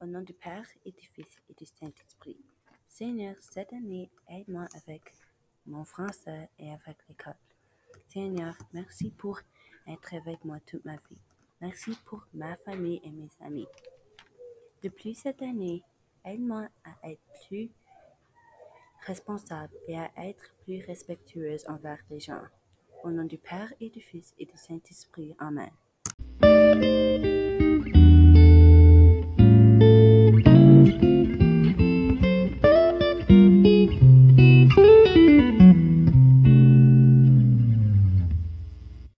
Au nom du Père et du Fils et du Saint-Esprit. Seigneur, cette année, aide-moi avec mon français et avec l'école. Seigneur, merci pour être avec moi toute ma vie. Merci pour ma famille et mes amis. Depuis cette année, aide-moi à être plus responsable et à être plus respectueuse envers les gens. Au nom du Père et du Fils et du Saint-Esprit. Amen.